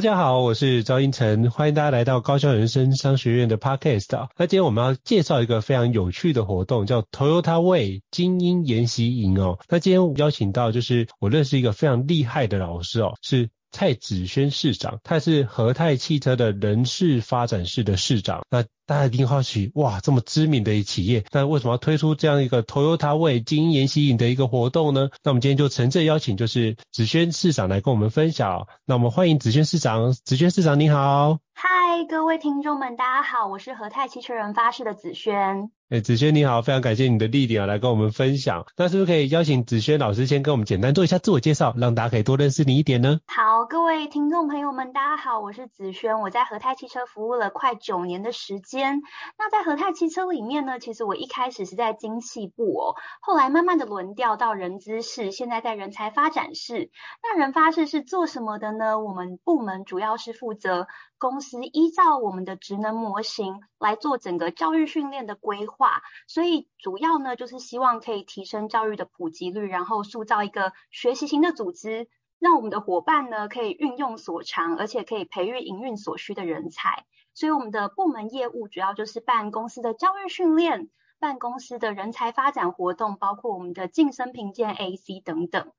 大家好，我是赵英成，欢迎大家来到高效人生商学院的 Podcast。那今天我们要介绍一个非常有趣的活动，叫 Toyota Way 精英研习营哦。那今天我邀请到就是我认识一个非常厉害的老师哦，是。蔡子轩市长，他是和泰汽车的人事发展室的市长。那大家一定好奇，哇，这么知名的企业，那为什么要推出这样一个 Toyota Way 精英研习营的一个活动呢？那我们今天就诚挚邀请，就是子轩市长来跟我们分享。那我们欢迎子轩市长，子轩市长你好。嗨，各位听众们，大家好，我是和泰汽车人发室的子轩。哎、欸，子轩你好，非常感谢你的莅临啊，来跟我们分享。那是不是可以邀请子轩老师先跟我们简单做一下自我介绍，让大家可以多认识你一点呢？好，各位听众朋友们，大家好，我是子轩，我在和泰汽车服务了快九年的时间。那在和泰汽车里面呢，其实我一开始是在精细部哦，后来慢慢的轮调到人资室，现在在人才发展室。那人发室是做什么的呢？我们部门主要是负责公司依照我们的职能模型来做整个教育训练的规划，所以主要呢就是希望可以提升教育的普及率，然后塑造一个学习型的组织，让我们的伙伴呢可以运用所长，而且可以培育营运所需的人才。所以我们的部门业务主要就是办公司的教育训练，办公司的人才发展活动，包括我们的晋升评鉴 AC 等等。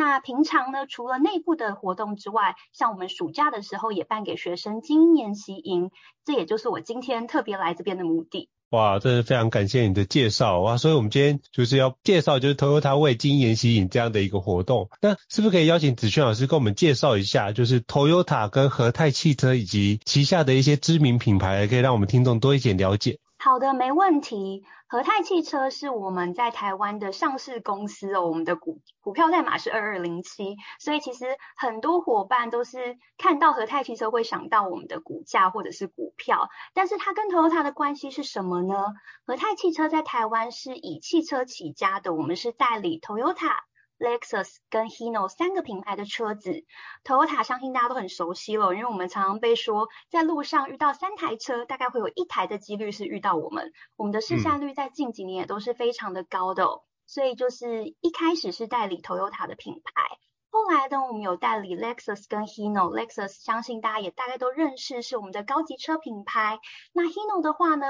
那平常呢，除了内部的活动之外，像我们暑假的时候也办给学生精英研习营，这也就是我今天特别来这边的目的。哇，真是非常感谢你的介绍哇！所以我们今天就是要介绍就是 Toyota 为精英研习营这样的一个活动。那是不是可以邀请子轩老师跟我们介绍一下，就是 Toyota 跟和泰汽车以及旗下的一些知名品牌，可以让我们听众多一点了解？好的，没问题。和泰汽车是我们在台湾的上市公司哦，我们的股股票代码是二二零七，所以其实很多伙伴都是看到和泰汽车会想到我们的股价或者是股票，但是它跟 Toyota 的关系是什么呢？和泰汽车在台湾是以汽车起家的，我们是代理 Toyota。Lexus 跟 Hino 三个品牌的车子，Toyota 相信大家都很熟悉了，因为我们常常被说在路上遇到三台车，大概会有一台的几率是遇到我们。我们的市占率在近几年也都是非常的高的，哦，所以就是一开始是代理 Toyota 的品牌，后来呢，我们有代理 Lexus 跟 Hino。Lexus 相信大家也大概都认识，是我们的高级车品牌。那 Hino 的话呢？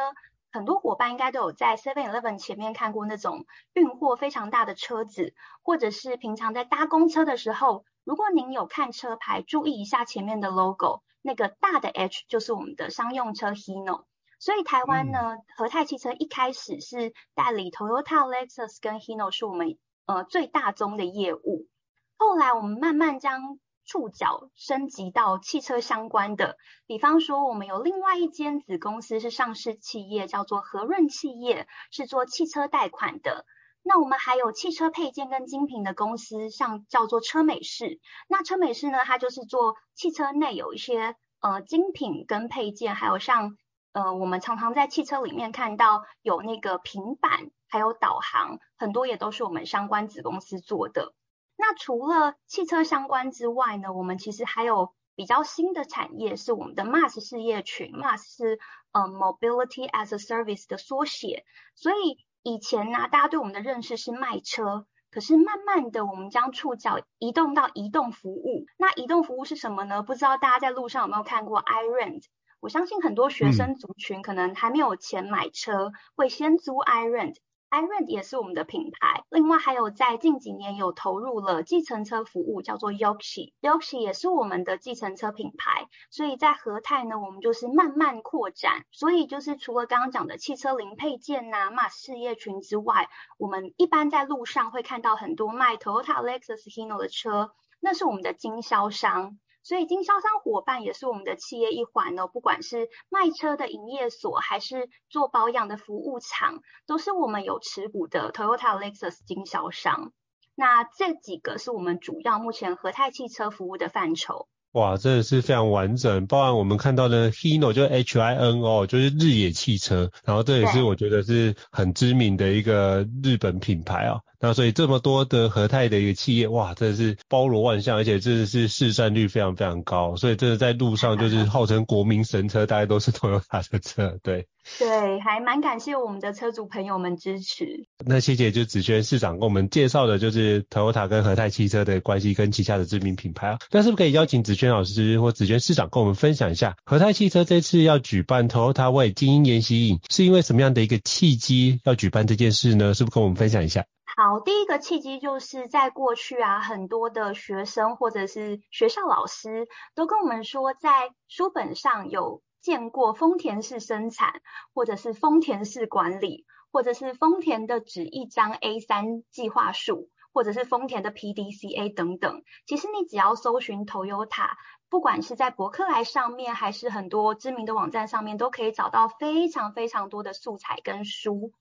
很多伙伴应该都有在 Seven Eleven 前面看过那种运货非常大的车子，或者是平常在搭公车的时候，如果您有看车牌，注意一下前面的 logo，那个大的 H 就是我们的商用车 Hino。所以台湾呢，和泰汽车一开始是代理 Toyota、Lexus 跟 Hino 是我们呃最大宗的业务，后来我们慢慢将触角升级到汽车相关的，比方说我们有另外一间子公司是上市企业，叫做和润企业，是做汽车贷款的。那我们还有汽车配件跟精品的公司，像叫做车美仕。那车美仕呢，它就是做汽车内有一些呃精品跟配件，还有像呃，我们常常在汽车里面看到有那个平板，还有导航，很多也都是我们相关子公司做的。那除了汽车相关之外呢，我们其实还有比较新的产业是我们的 MaaS 事业群，MaaS 是呃 Mobility as a Service 的缩写。所以以前呢、啊，大家对我们的认识是卖车，可是慢慢的，我们将触角移动到移动服务。那移动服务是什么呢？不知道大家在路上有没有看过 iRent？我相信很多学生族群可能还没有钱买车，嗯、会先租 iRent。iRent 也是我们的品牌，另外还有在近几年有投入了计程车服务，叫做 Yoxi，Yoxi 也是我们的计程车品牌。所以在和泰呢，我们就是慢慢扩展。所以就是除了刚刚讲的汽车零配件呐、啊、MaaS 事业群之外，我们一般在路上会看到很多卖 Toyota、Lexus、Hino 的车，那是我们的经销商。所以经销商伙伴也是我们的企业一环哦，不管是卖车的营业所，还是做保养的服务厂，都是我们有持股的 Toyota Lexus 经销商。那这几个是我们主要目前和泰汽车服务的范畴。哇，真的是非常完整，包含我们看到的 Hino 就 H I N O 就是日野汽车，然后这也是我觉得是很知名的一个日本品牌啊。那所以这么多的和泰的一个企业，哇，真的是包罗万象，而且真的是市占率非常非常高，所以真的在路上就是 号称国民神车，大家都是 Toyota 的车，对。对，还蛮感谢我们的车主朋友们支持。那谢谢就子轩市长跟我们介绍的，就是 Toyota 跟和泰汽车的关系跟旗下的知名品牌啊。那是不是可以邀请子轩老师或子轩市长跟我们分享一下，和泰汽车这次要举办 Toyota Way 精英研习营，是因为什么样的一个契机要举办这件事呢？是不是跟我们分享一下？好，第一个契机就是在过去啊，很多的学生或者是学校老师都跟我们说，在书本上有见过丰田式生产，或者是丰田式管理，或者是丰田的纸一张 A3 计划书，或者是丰田的 PDCA 等等。其实你只要搜寻 Toyota，不管是在博客来上面，还是很多知名的网站上面，都可以找到非常非常多的素材跟书。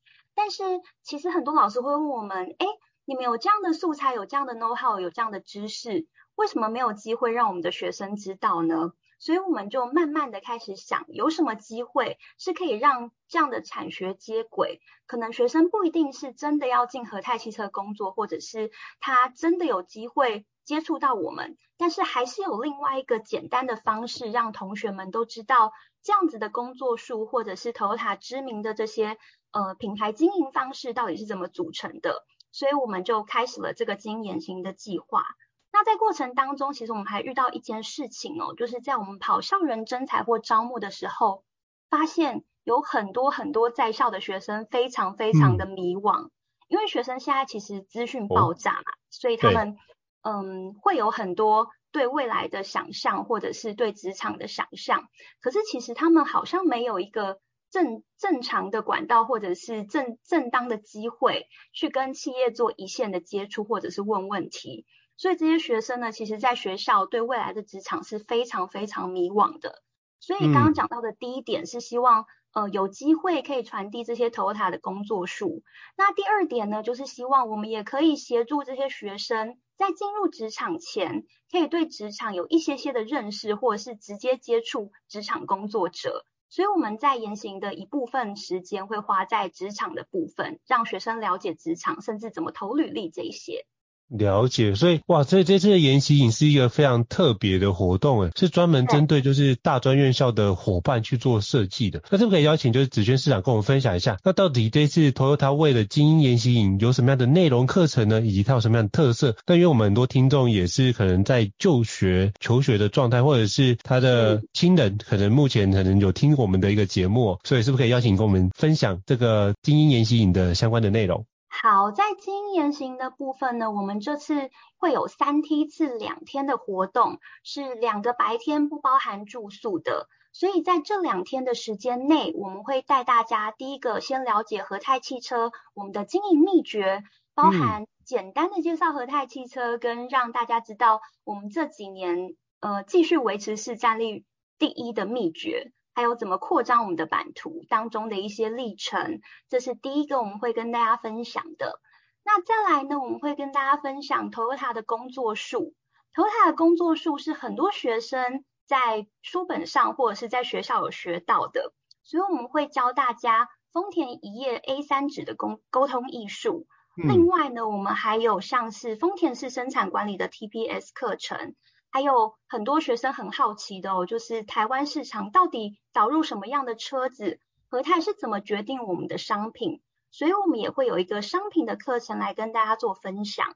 但是其实很多老师会问我们，哎，你们有这样的素材，有这样的 know how，有这样的知识，为什么没有机会让我们的学生知道呢？所以我们就慢慢的开始想，有什么机会是可以让这样的产学接轨？可能学生不一定是真的要进和泰汽车工作，或者是他真的有机会接触到我们，但是还是有另外一个简单的方式，让同学们都知道这样子的工作数，或者是 Toyota 知名的这些。呃，品牌经营方式到底是怎么组成的？所以我们就开始了这个精英研习的计划。那在过程当中，其实我们还遇到一件事情哦，就是在我们跑校园征才或招募的时候，发现有很多很多在校的学生非常非常的迷惘，嗯、因为学生现在其实资讯爆炸嘛，哦、所以他们嗯会有很多对未来的想象，或者是对职场的想象，可是其实他们好像没有一个。正正常的管道，或者是正正当的机会，去跟企业做一线的接触，或者是问问题。所以这些学生呢，其实在学校对未来的职场是非常非常迷惘的。所以刚刚讲到的第一点是希望，嗯、呃，有机会可以传递这些 Toyota 的工作数。那第二点呢，就是希望我们也可以协助这些学生在进入职场前，可以对职场有一些些的认识，或者是直接接触职场工作者。所以我们在研行的一部分时间会花在职场的部分，让学生了解职场，甚至怎么投履历这一些。了解，所以哇，所以这次的研习营是一个非常特别的活动，诶，是专门针对就是大专院校的伙伴去做设计的。那是不是可以邀请就是子轩市长跟我们分享一下，那到底这次 Toyota Way 的精英研习营有什么样的内容课程呢？以及它有什么样的特色？但因为我们很多听众也是可能在就学求学的状态，或者是他的亲人可能目前可能有听我们的一个节目，所以是不是可以邀请跟我们分享这个精英研习营的相关的内容？好，在经营研习的部分呢，我们这次会有三梯次两天的活动，是两个白天不包含住宿的，所以在这两天的时间内，我们会带大家第一个先了解和泰汽车我们的经营秘诀，包含简单的介绍和泰汽车，跟让大家知道我们这几年呃继续维持市占率第一的秘诀。还有怎么扩张我们的版图当中的一些历程，这是第一个我们会跟大家分享的。那再来呢，我们会跟大家分享 Toyota 的工作术。Toyota 的工作术是很多学生在书本上或者是在学校有学到的，所以我们会教大家丰田一页 A 三纸的沟沟通艺术。嗯、另外呢，我们还有像是丰田式生产管理的 TPS 课程，还有很多学生很好奇的哦，就是台湾市场到底导入什么样的车子，和泰是怎么决定我们的商品，所以我们也会有一个商品的课程来跟大家做分享。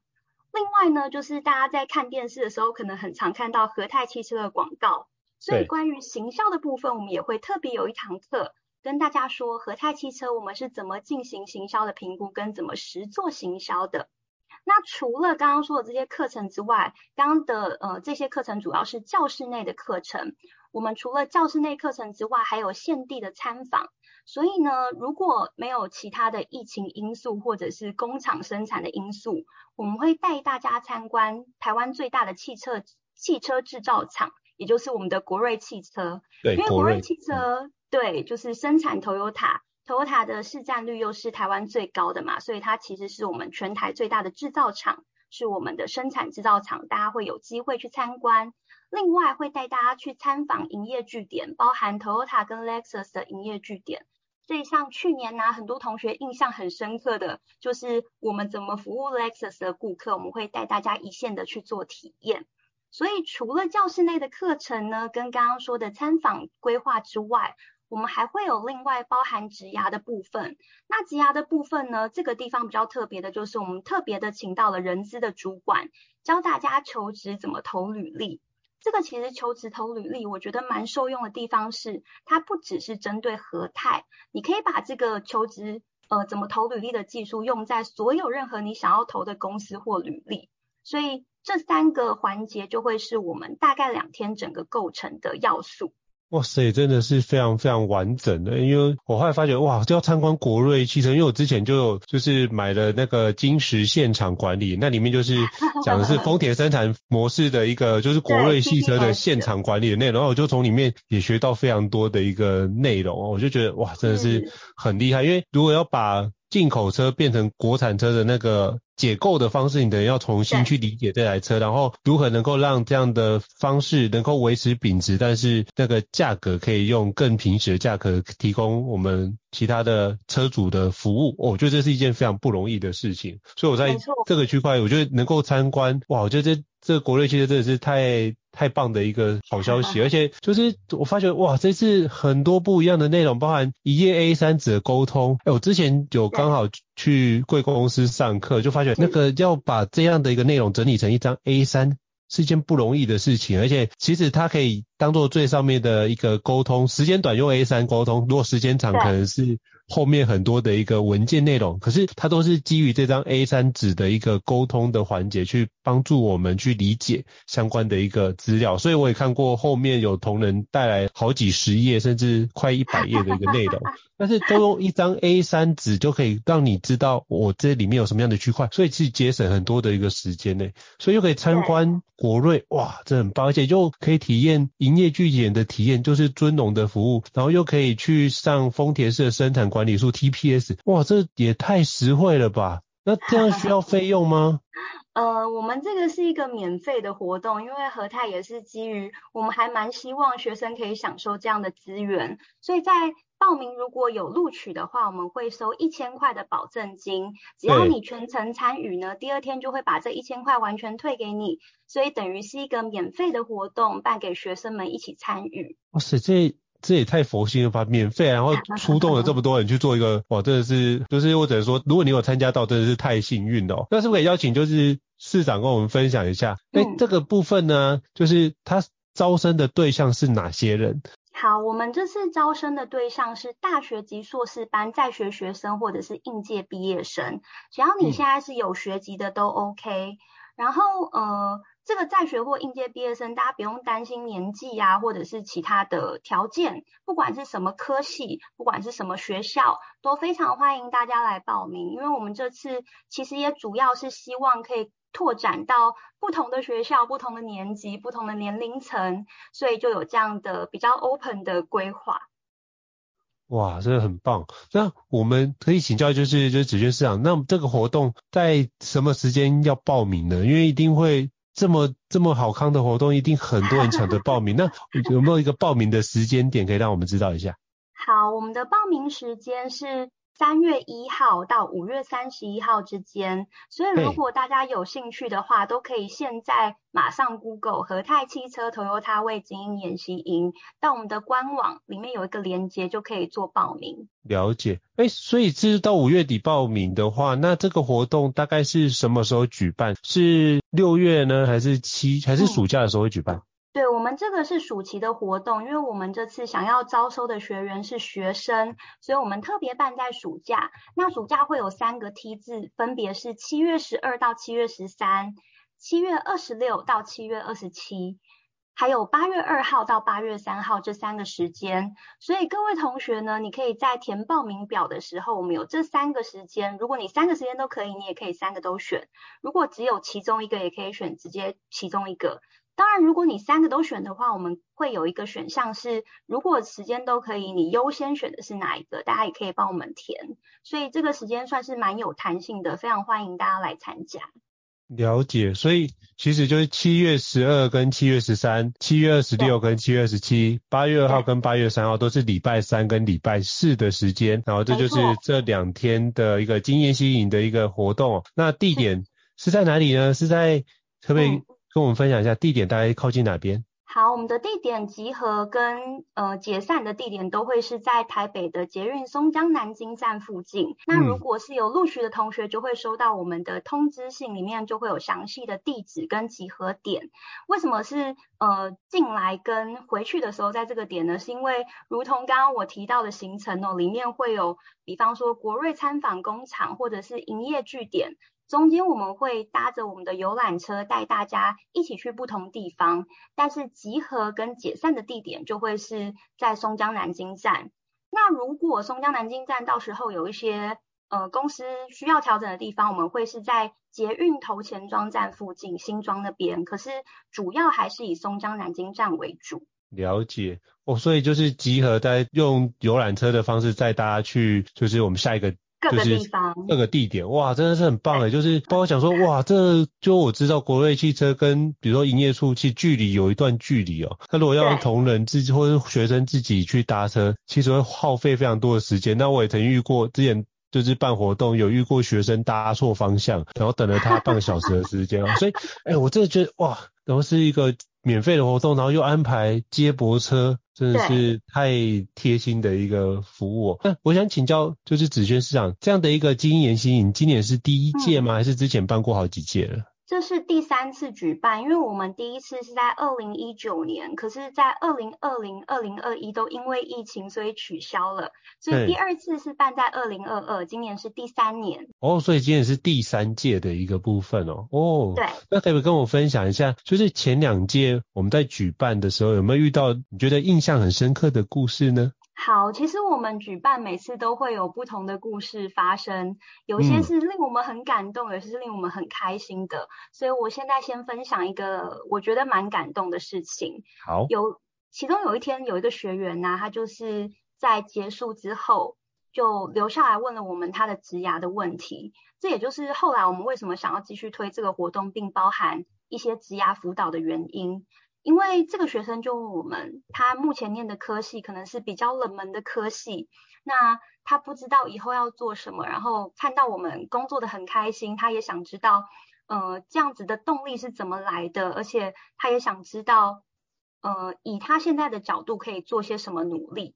另外呢，就是大家在看电视的时候，可能很常看到和泰汽车的广告。所以关于行销的部分，我们也会特别有一堂课跟大家说，和泰汽车我们是怎么进行行销的评估，跟怎么实做行销的。那除了刚刚说的这些课程之外，刚刚的呃这些课程主要是教室内的课程。我们除了教室内课程之外，还有现地的参访。所以呢，如果没有其他的疫情因素或者是工厂生产的因素，我们会带大家参观台湾最大的汽车汽车制造厂。也就是我们的国瑞汽车，对，因为国瑞汽车，对，就是生产 Toyota 的市占率又是台湾最高的嘛，所以它其实是我们全台最大的制造厂，是我们的生产制造厂，大家会有机会去参观。另外会带大家去参访营业据点，包含 Toyota 跟 Lexus 的营业据点。所以像去年呢、很多同学印象很深刻的就是我们怎么服务 Lexus 的顾客，我们会带大家一线的去做体验。所以除了教室内的课程呢，跟刚刚说的参访规划之外，我们还会有另外包含职涯的部分。那职涯的部分呢，这个地方比较特别的就是我们特别的请到了人资的主管，教大家求职怎么投履历。这个其实求职投履历，我觉得蛮受用的地方是，它不只是针对和泰，你可以把这个求职呃怎么投履历的技术用在所有任何你想要投的公司或履历。所以这三个环节就会是我们大概两天整个构成的要素。哇塞，真的是非常非常完整的。因为我后来发觉，哇，就要参观国瑞汽车，因为我之前就有就是买了那个金石现场管理，那里面就是 讲的是丰田生产模式的一个，就是国瑞汽车的现场管理的内容，然后我就从里面也学到非常多的一个内容，我就觉得哇，真的是很厉害。因为如果要把进口车变成国产车的那个。解构的方式，你等于要重新去理解这台车，然后如何能够让这样的方式能够维持品质，但是那个价格可以用更平实的价格提供我们其他的车主的服务。哦，我觉得这是一件非常不容易的事情，所以我在这个区块，我觉得能够参观，哇，我觉得这这个国内汽车真的是太。太棒的一个好消息，而且就是我发觉哇，这次很多不一样的内容，包含一页 A 三纸的沟通。哎，我之前有刚好去贵公司上课，就发觉那个要把这样的一个内容整理成一张 A 三是一件不容易的事情，而且其实它可以当做最上面的一个沟通，时间短用 A 三沟通，如果时间长可能是。后面很多的一个文件内容，可是它都是基于这张 A3 纸的一个沟通的环节，去帮助我们去理解相关的一个资料。所以我也看过后面有同仁带来好几十页，甚至快一百页的一个内容，但是都用一张 A 三纸就可以让你知道我这里面有什么样的区块，所以是节省很多的一个时间呢。所以又可以参观国瑞，哇，这很棒，而且又可以体验营业据点的体验，就是尊荣的服务，然后又可以去上丰田式的生产管理术 TPS，哇，这也太实惠了吧？那这样需要费用吗？呃，我们这个是一个免费的活动，因为和泰也是基于我们还蛮希望学生可以享受这样的资源，所以在报名如果有录取的话，我们会收一千块的保证金，只要你全程参与呢，第二天就会把这一千块完全退给你，所以等于是一个免费的活动，办给学生们一起参与。哇塞，这。这也太佛心了吧！免费，然后 出动了这么多人去做一个，哇，真的是，就是我只能说，如果你有参加到，真的是太幸运了哦。那是不是可以邀请就是市长跟我们分享一下？哎、嗯，这个部分呢，就是他招生的对象是哪些人？好，我们这次招生的对象是大学级硕士班在学学生或者是应届毕业生，只要你现在是有学籍的都 OK。嗯、然后呃。这个在学或应届毕业生，大家不用担心年纪啊，或者是其他的条件，不管是什么科系，不管是什么学校，都非常欢迎大家来报名。因为我们这次其实也主要是希望可以拓展到不同的学校、不同的年级、不同的年龄层，所以就有这样的比较 open 的规划。哇，真的很棒！那我们可以请教，就是就是子轩市长，那这个活动在什么时间要报名呢？因为一定会。这么这么好康的活动，一定很多人抢着报名。那 有没有一个报名的时间点可以让我们知道一下？好，我们的报名时间是。三月一号到五月三十一号之间，所以如果大家有兴趣的话，都可以现在马上 Google 和泰汽车 Toyota 精英研习营，到我们的官网里面有一个连接就可以做报名。了解，哎，所以这是到五月底报名的话，那这个活动大概是什么时候举办？是六月呢，还是七，还是暑假的时候会举办？嗯对，我们这个是暑期的活动，因为我们这次想要招收的学员是学生，所以我们特别办在暑假。那暑假会有三个梯次，分别是七月十二到七月十三，七月二十六到七月二十七，还有八月二号到八月三号这三个时间。所以各位同学呢，你可以在填报名表的时候，我们有这三个时间。如果你三个时间都可以，你也可以三个都选；如果只有其中一个，也可以选直接其中一个。当然，如果你三个都选的话，我们会有一个选项是，如果时间都可以，你优先选的是哪一个？大家也可以帮我们填。所以这个时间算是蛮有弹性的，非常欢迎大家来参加。了解，所以其实就是七月十二跟七月十三，七月二十六跟七月二十七，八月二号跟八月三号都是礼拜三跟礼拜四的时间。然后这就是这两天的一个经验吸引的一个活动。那地点是在哪里呢？是在特别。嗯跟我们分享一下地点大概靠近哪边？好，我们的地点集合跟呃解散的地点都会是在台北的捷运松江南京站附近。那如果是有录取的同学，就会收到我们的通知信，里面就会有详细的地址跟集合点。为什么是呃进来跟回去的时候在这个点呢？是因为如同刚刚我提到的行程哦，里面会有比方说国瑞参访工厂或者是营业据点。中间我们会搭着我们的游览车带大家一起去不同地方，但是集合跟解散的地点就会是在松江南京站。那如果松江南京站到时候有一些呃公司需要调整的地方，我们会是在捷运头前庄站附近新庄那边，可是主要还是以松江南京站为主。了解哦，所以就是集合在用游览车的方式带大家去，就是我们下一个。各个地方，各个地点，哇，真的是很棒哎，就是包括想说，哇，这就我知道国瑞汽车跟比如说营业处其实距离有一段距离哦。那如果要让同仁自己或者学生自己去搭车，其实会耗费非常多的时间。那我也曾遇过，之前就是办活动有遇过学生搭错方向，然后等了他半个小时的时间哦。所以，哎，我真的觉得哇，然后是一个免费的活动，然后又安排接驳车。真的是太贴心的一个服务哦。那我想请教，就是子轩市长这样的一个精英研习营，今年是第一届吗？还是之前办过好几届了？这是第三次举办，因为我们第一次是在二零一九年，可是，在二零二零、二零二一都因为疫情，所以取消了。所以第二次是办在二零二二，今年是第三年。哦，所以今年是第三届的一个部分哦。哦，对。那可不可以跟我分享一下，就是前两届我们在举办的时候，有没有遇到你觉得印象很深刻的故事呢？好，其实我们举办每次都会有不同的故事发生，有一些是令我们很感动，有些是令我们很开心的。所以我现在先分享一个我觉得蛮感动的事情。好，有其中有一天有一个学员呢、啊，他就是在结束之后就留下来问了我们他的职涯的问题，这也就是后来我们为什么想要继续推这个活动，并包含一些职涯辅导的原因。因为这个学生就问我们，他目前念的科系可能是比较冷门的科系，那他不知道以后要做什么，然后看到我们工作的很开心，他也想知道，呃，这样子的动力是怎么来的，而且他也想知道，呃，以他现在的角度可以做些什么努力。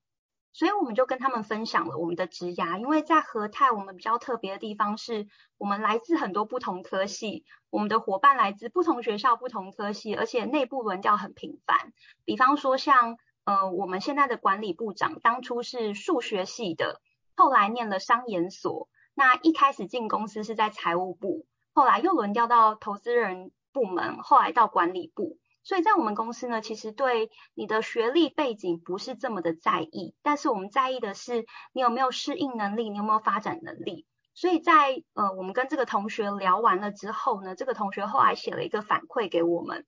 所以我们就跟他们分享了我们的职涯，因为在和泰，我们比较特别的地方是我们来自很多不同科系，我们的伙伴来自不同学校、不同科系，而且内部轮调很频繁。比方说像呃我们现在的管理部长，当初是数学系的，后来念了商研所，那一开始进公司是在财务部，后来又轮调到投资人部门，后来到管理部。所以在我们公司呢，其实对你的学历背景不是这么的在意，但是我们在意的是你有没有适应能力，你有没有发展能力。所以在呃，我们跟这个同学聊完了之后呢，这个同学后来写了一个反馈给我们。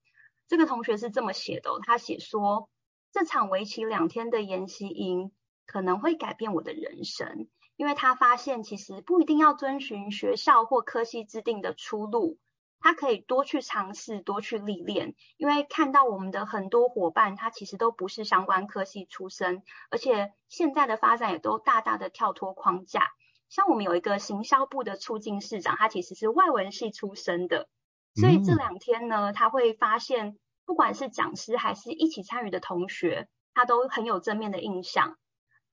这个同学是这么写的，他写说，这场为期两天的研习营可能会改变我的人生，因为他发现其实不一定要遵循学校或科系制定的出路。他可以多去尝试，多去历练，因为看到我们的很多伙伴，他其实都不是相关科系出身，而且现在的发展也都大大的跳脱框架。像我们有一个行销部的促进市长，他其实是外文系出身的，所以这两天呢，他会发现，不管是讲师还是一起参与的同学，他都很有正面的印象。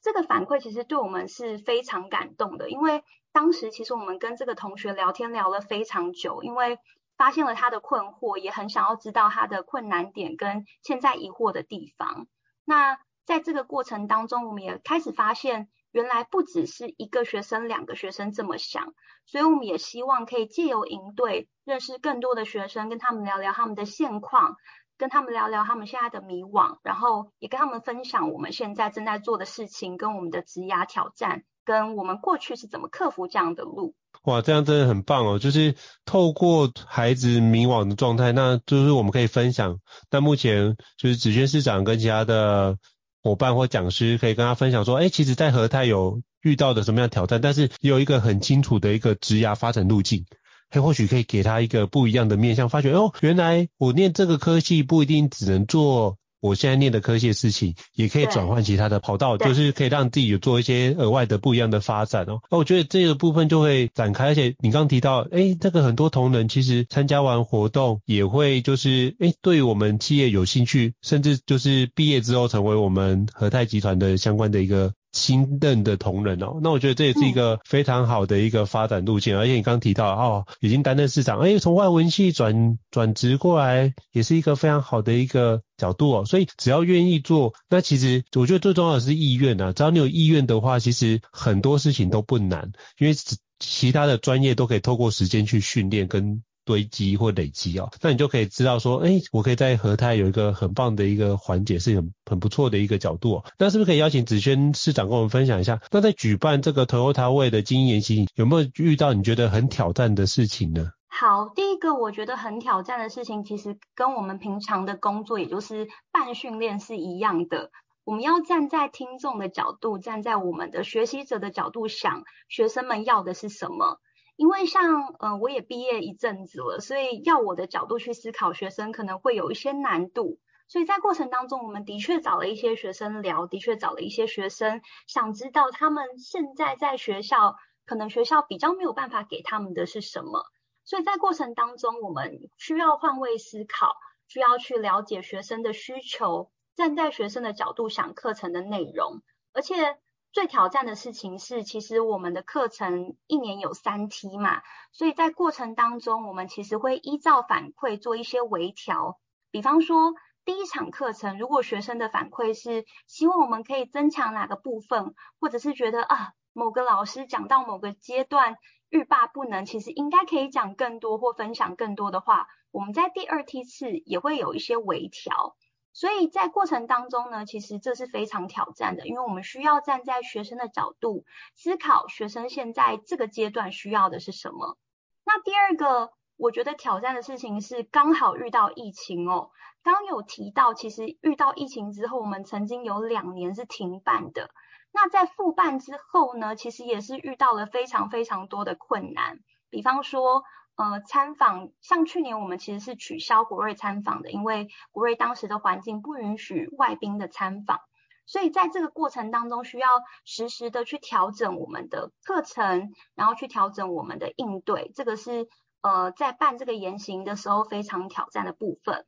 这个反馈其实对我们是非常感动的，因为当时其实我们跟这个同学聊天聊了非常久，因为发现了他的困惑，也很想要知道他的困难点跟现在疑惑的地方。那在这个过程当中，我们也开始发现，原来不只是一个学生、两个学生这么想，所以我们也希望可以借由营队认识更多的学生，跟他们聊聊他们的现况，跟他们聊聊他们现在的迷惘，然后也跟他们分享我们现在正在做的事情，跟我们的职涯挑战，跟我们过去是怎么克服这样的路。哇，这样真的很棒哦！就是透过孩子迷惘的状态，那就是我们可以分享。那目前就是子轩市长跟其他的伙伴或讲师可以跟他分享说，哎，其实，在和泰有遇到的什么样挑战，但是也有一个很清楚的一个职涯发展路径，嘿，或许可以给他一个不一样的面向，发觉哦，原来我念这个科系不一定只能做。我现在念的科系的事情，也可以转换其他的跑道，就是可以让自己有做一些额外的不一样的发展哦。那我觉得这个部分就会展开，而且你刚刚提到，哎，这个很多同仁其实参加完活动也会就是，哎，对我们企业有兴趣，甚至就是毕业之后成为我们和泰集团的相关的一个。新任的同仁哦，那我觉得这也是一个非常好的一个发展路径，嗯、而且你刚刚提到哦，已经担任市长，哎，从外文系转转职过来，也是一个非常好的一个角度哦。所以只要愿意做，那其实我觉得最重要的是意愿啊。只要你有意愿的话，其实很多事情都不难，因为其他的专业都可以透过时间去训练跟。堆积或累积哦，那你就可以知道说，哎，我可以在和泰有一个很棒的一个环节，是很很不错的一个角度。那是不是可以邀请子轩市长跟我们分享一下？那在举办这个 Toyota Way 的精英研习，有没有遇到你觉得很挑战的事情呢？好，第一个我觉得很挑战的事情，其实跟我们平常的工作，也就是办训练是一样的。我们要站在听众的角度，站在我们的学习者的角度想，学生们要的是什么？因为像呃，我也毕业一阵子了，所以要我的角度去思考学生可能会有一些难度。所以在过程当中，我们的确找了一些学生聊，的确找了一些学生，想知道他们现在在学校，可能学校比较没有办法给他们的是什么。所以在过程当中，我们需要换位思考，需要去了解学生的需求，站在学生的角度想课程的内容，而且。最挑战的事情是，其实我们的课程一年有三梯嘛，所以在过程当中，我们其实会依照反馈做一些微调。比方说，第一场课程，如果学生的反馈是希望我们可以增强哪个部分，或者是觉得啊，某个老师讲到某个阶段欲罢不能，其实应该可以讲更多或分享更多的话，我们在第二梯次也会有一些微调。所以在过程当中呢，其实这是非常挑战的，因为我们需要站在学生的角度思考，学生现在这个阶段需要的是什么。那第二个我觉得挑战的事情是刚好遇到疫情哦。刚有提到，其实遇到疫情之后，我们曾经有两年是停办的。那在复办之后呢，其实也是遇到了非常非常多的困难，比方说。呃，参访像去年我们其实是取消国瑞参访的，因为国瑞当时的环境不允许外宾的参访，所以在这个过程当中需要实时的去调整我们的课程，然后去调整我们的应对，这个是呃在办这个研行的时候非常挑战的部分。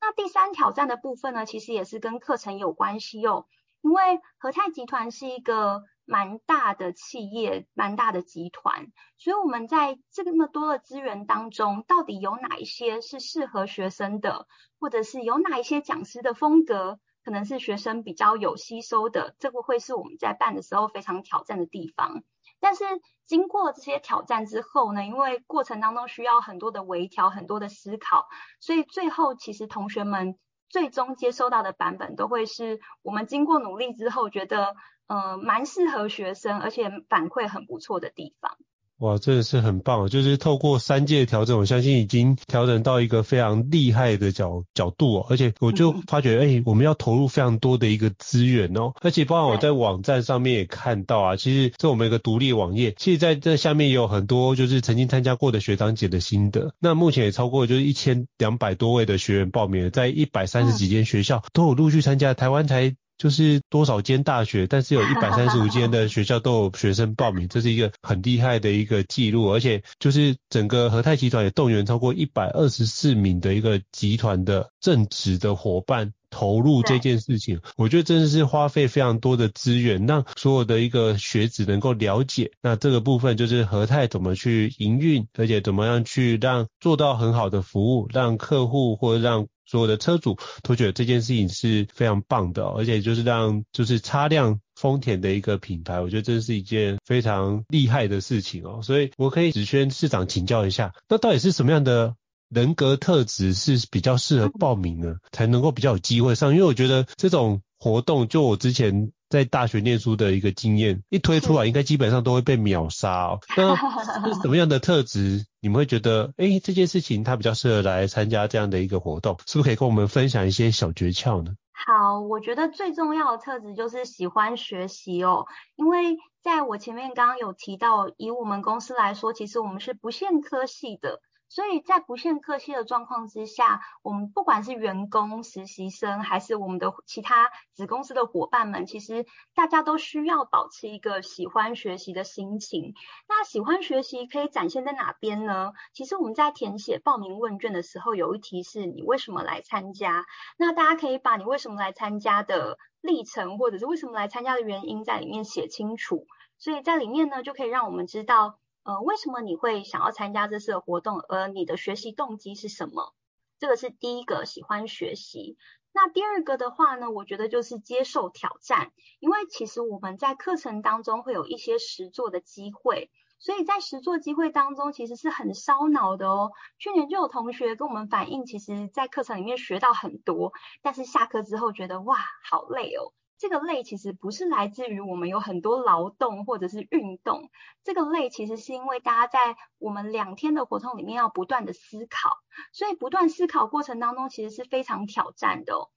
那第三挑战的部分呢，其实也是跟课程有关系哟，因为和泰集团是一个。蛮大的企业，蛮大的集团，所以我们在这么多的资源当中，到底有哪一些是适合学生的，或者是有哪一些讲师的风格，可能是学生比较有吸收的，这个会是我们在办的时候非常挑战的地方。但是经过这些挑战之后呢，因为过程当中需要很多的微调，很多的思考，所以最后其实同学们最终接收到的版本，都会是我们经过努力之后觉得。呃，蛮适合学生，而且反馈很不错的地方。哇，真的是很棒，就是透过三届调整，我相信已经调整到一个非常厉害的角角度哦，而且我就发觉，哎、嗯欸，我们要投入非常多的一个资源哦，而且包括我在网站上面也看到啊，其实这我们一个独立网页，其实在这下面也有很多就是曾经参加过的学长姐的心得，那目前也超过就是一千两百多位的学员报名了，在一百三十几间学校都有陆续参加，台湾才。就是多少间大学，但是有 一百三十五间的学校都有学生报名，这是一个很厉害的一个记录，而且就是整个和泰集团也动员超过一百二十四名的一个集团的正职的伙伴投入这件事情，我觉得真的是花费非常多的资源，让所有的一个学子能够了解，那这个部分就是和泰怎么去营运，而且怎么样去让做到很好的服务，让客户或者让。所有的车主都觉得这件事情是非常棒的，而且就是让就是擦亮丰田的一个品牌，我觉得这是一件非常厉害的事情哦。所以我可以只宣市长请教一下，那到底是什么样的人格特质是比较适合报名的？才能够比较有机会上？因为我觉得这种活动，就我之前。在大学念书的一个经验，一推出来，应该基本上都会被秒杀哦。那 是什么样的特质，你们会觉得，哎、欸，这件事情它比较适合来参加这样的一个活动？是不是可以跟我们分享一些小诀窍呢？好，我觉得最重要的特质就是喜欢学习哦。因为在我前面刚刚有提到，以我们公司来说，其实我们是不限科系的。所以在不限课期的状况之下，我们不管是员工、实习生，还是我们的其他子公司的伙伴们，其实大家都需要保持一个喜欢学习的心情。那喜欢学习可以展现在哪边呢？其实我们在填写报名问卷的时候，有一题是你为什么来参加？那大家可以把你为什么来参加的历程，或者是为什么来参加的原因在里面写清楚。所以在里面呢，就可以让我们知道。呃，为什么你会想要参加这次的活动？而你的学习动机是什么？这个是第一个，喜欢学习。那第二个的话呢，我觉得就是接受挑战，因为其实我们在课程当中会有一些实作的机会，所以在实作机会当中其实是很烧脑的哦。去年就有同学跟我们反映，其实在课程里面学到很多，但是下课之后觉得哇，好累哦。这个累其实不是来自于我们有很多劳动或者是运动，这个累其实是因为大家在我们两天的活动里面要不断的思考，所以不断思考过程当中其实是非常挑战的哦。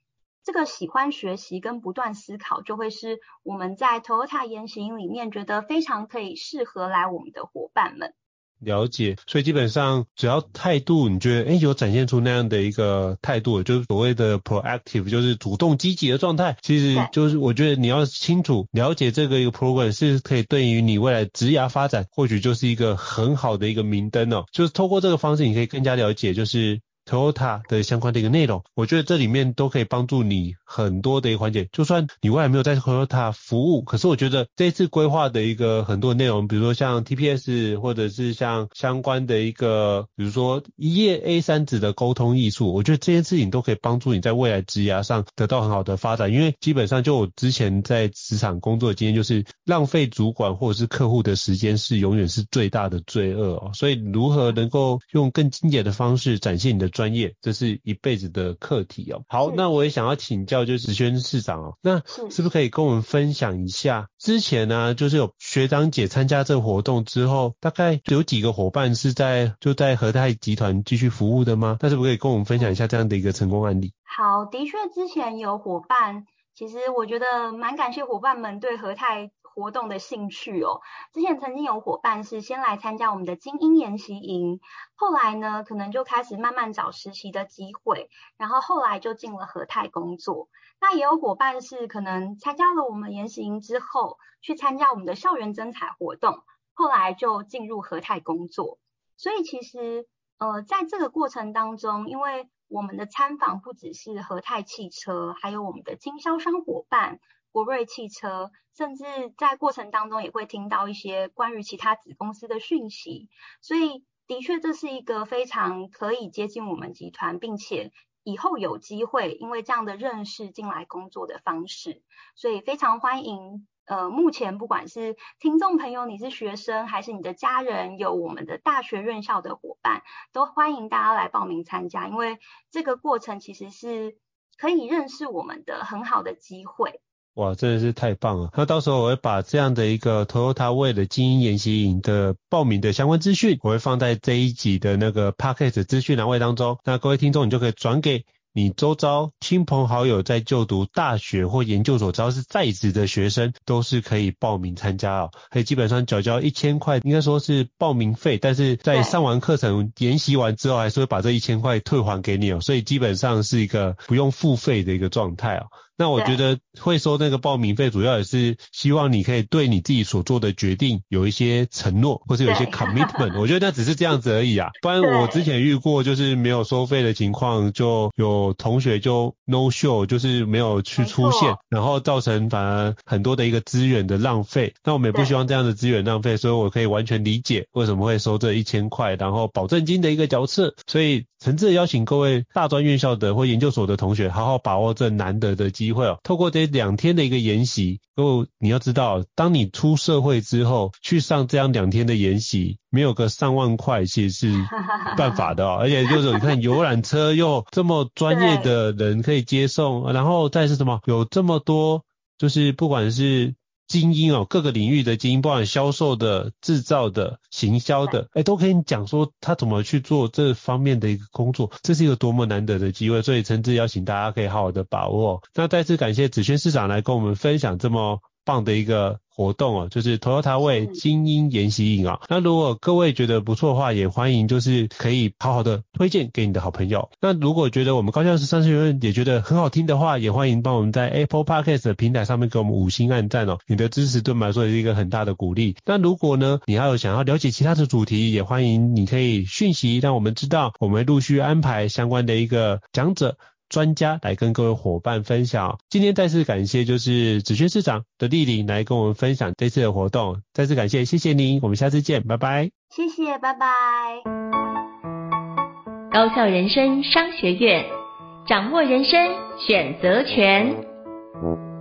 这个喜欢学习跟不断思考就会是我们在 Toyota 言行里面觉得非常可以适合来我们的伙伴们。了解，所以基本上只要态度，你觉得哎有展现出那样的一个态度，就是所谓的 proactive，就是主动积极的状态。其实就是我觉得你要清楚了解这个一个 program 是可以对于你未来职涯发展，或许就是一个很好的一个明灯哦。就是透过这个方式，你可以更加了解，就是。Toyota 的相关的一个内容，我觉得这里面都可以帮助你很多的一个环节。就算你未来没有在 Toyota 服务，可是我觉得这次规划的一个很多内容，比如说像 TPS 或者是像相关的一个，比如说一页 A3 纸的沟通艺术，我觉得这些事情都可以帮助你在未来职涯上得到很好的发展。因为基本上就我之前在职场工作的经验，就是浪费主管或者是客户的时间是永远是最大的罪恶哦。所以如何能够用更精简的方式展现你的专业，这是一辈子的课题哦。好，那我也想要请教，就是子轩市长哦，那是不是可以跟我们分享一下，之前呢、啊，就是有学长姐参加这个活动之后，大概有几个伙伴是在就在和泰集团继续服务的吗？那是不是可以跟我们分享一下这样的一个成功案例？好，的确之前有伙伴，其实我觉得蛮感谢伙伴们对和泰。活动的兴趣哦，之前曾经有伙伴是先来参加我们的精英研习营，后来呢，可能就开始慢慢找实习的机会，然后后来就进了和泰工作。那也有伙伴是可能参加了我们研习营之后，去参加我们的校园征才活动，后来就进入和泰工作。所以其实呃，在这个过程当中，因为我们的参访不只是和泰汽车，还有我们的经销商伙伴。国瑞汽车，甚至在过程当中也会听到一些关于其他子公司的讯息，所以的确这是一个非常可以接近我们集团，并且以后有机会因为这样的认识进来工作的方式，所以非常欢迎。呃，目前不管是听众朋友，你是学生还是你的家人，有我们的大学院校的伙伴，都欢迎大家来报名参加，因为这个过程其实是可以认识我们的很好的机会。哇，真的是太棒了！那到时候我会把这样的一个 Toyota Way 的精英研习营的报名的相关资讯，我会放在这一集的那个 Podcast 资讯栏位当中。那各位听众，你就可以转给。你周遭亲朋好友在就读大学或研究所，只要是在职的学生，都是可以报名参加哦。可以基本上缴交一千块，应该说是报名费，但是在上完课程研习完之后，还是会把这一千块退还给你哦。所以基本上是一个不用付费的一个状态哦。那我觉得会收那个报名费，主要也是希望你可以对你自己所做的决定有一些承诺，或是有一些 commitment。我觉得那只是这样子而已啊，不然我之前遇过就是没有收费的情况，就有同学就 no show，就是没有去出现，然后造成反而很多的一个资源的浪费。那我们也不希望这样的资源浪费，所以我可以完全理解为什么会收这一千块，然后保证金的一个角色。所以诚挚的邀请各位大专院校的或研究所的同学，好好把握这难得的机会。机会哦，透过这两天的一个研习，哦，你要知道，当你出社会之后去上这样两天的研习，没有个上万块，其实是 办法的哦。而且就是你看游览车又这么专业的人可以接送，然后再是什么，有这么多，就是不管是。精英哦，各个领域的精英，不管销售的、制造的、行销的，哎，都可以讲说他怎么去做这方面的一个工作，这是一个多么难得的机会，所以诚挚邀请大家可以好好的把握。那再次感谢子轩市长来跟我们分享这么棒的一个。活动哦，就是 Toyota Way 精英研习营啊。那如果各位觉得不错的话，也欢迎就是可以好好的推荐给你的好朋友。那如果觉得我们高校是商学院也觉得很好听的话，也欢迎帮我们在 Apple Podcast 的平台上面给我们五星按赞哦。你的支持对我们来说也是一个很大的鼓励。那如果呢，你还有想要了解其他的主题，也欢迎你可以讯息让我们知道，我们会陆续安排相关的一个讲者。专家来跟各位伙伴分享。今天再次感谢，就是子轩市长的莅临来跟我们分享这次的活动。再次感谢，谢谢您，我们下次见，拜拜。谢谢，拜拜。高校人生商学院，掌握人生选择权。